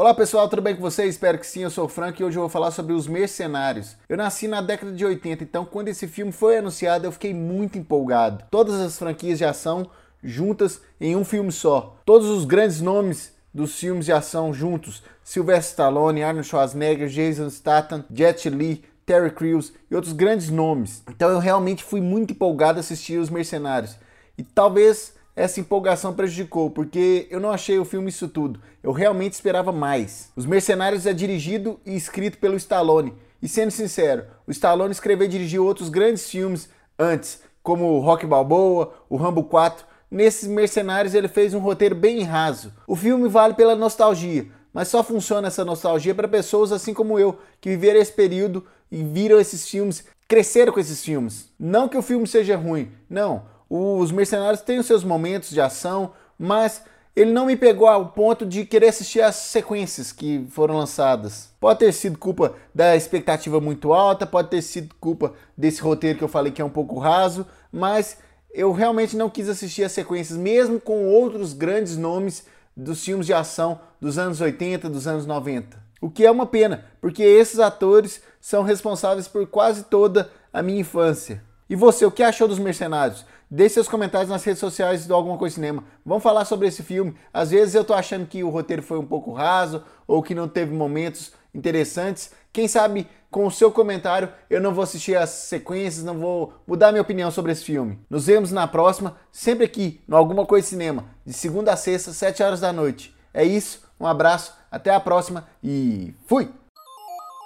Olá pessoal, tudo bem com vocês? Espero que sim, eu sou o Frank e hoje eu vou falar sobre Os Mercenários. Eu nasci na década de 80, então quando esse filme foi anunciado eu fiquei muito empolgado. Todas as franquias de ação juntas em um filme só. Todos os grandes nomes dos filmes de ação juntos. Sylvester Stallone, Arnold Schwarzenegger, Jason Statham, Jet Li, Terry Crews e outros grandes nomes. Então eu realmente fui muito empolgado a assistir Os Mercenários. E talvez essa empolgação prejudicou, porque eu não achei o filme isso tudo. Eu realmente esperava mais. Os Mercenários é dirigido e escrito pelo Stallone. E sendo sincero, o Stallone escreveu e dirigiu outros grandes filmes antes, como o Rock Balboa, o Rambo 4. Nesses Mercenários ele fez um roteiro bem raso. O filme vale pela nostalgia, mas só funciona essa nostalgia para pessoas assim como eu, que viveram esse período e viram esses filmes, cresceram com esses filmes. Não que o filme seja ruim, não. Os Mercenários têm os seus momentos de ação, mas ele não me pegou ao ponto de querer assistir as sequências que foram lançadas. Pode ter sido culpa da expectativa muito alta, pode ter sido culpa desse roteiro que eu falei que é um pouco raso, mas eu realmente não quis assistir as sequências, mesmo com outros grandes nomes dos filmes de ação dos anos 80, dos anos 90. O que é uma pena, porque esses atores são responsáveis por quase toda a minha infância. E você, o que achou dos Mercenários? Deixe seus comentários nas redes sociais do Alguma Coisa Cinema. Vamos falar sobre esse filme. Às vezes eu tô achando que o roteiro foi um pouco raso ou que não teve momentos interessantes. Quem sabe com o seu comentário eu não vou assistir as sequências, não vou mudar minha opinião sobre esse filme. Nos vemos na próxima, sempre aqui no Alguma Coisa Cinema, de segunda a sexta, 7 horas da noite. É isso, um abraço, até a próxima e fui!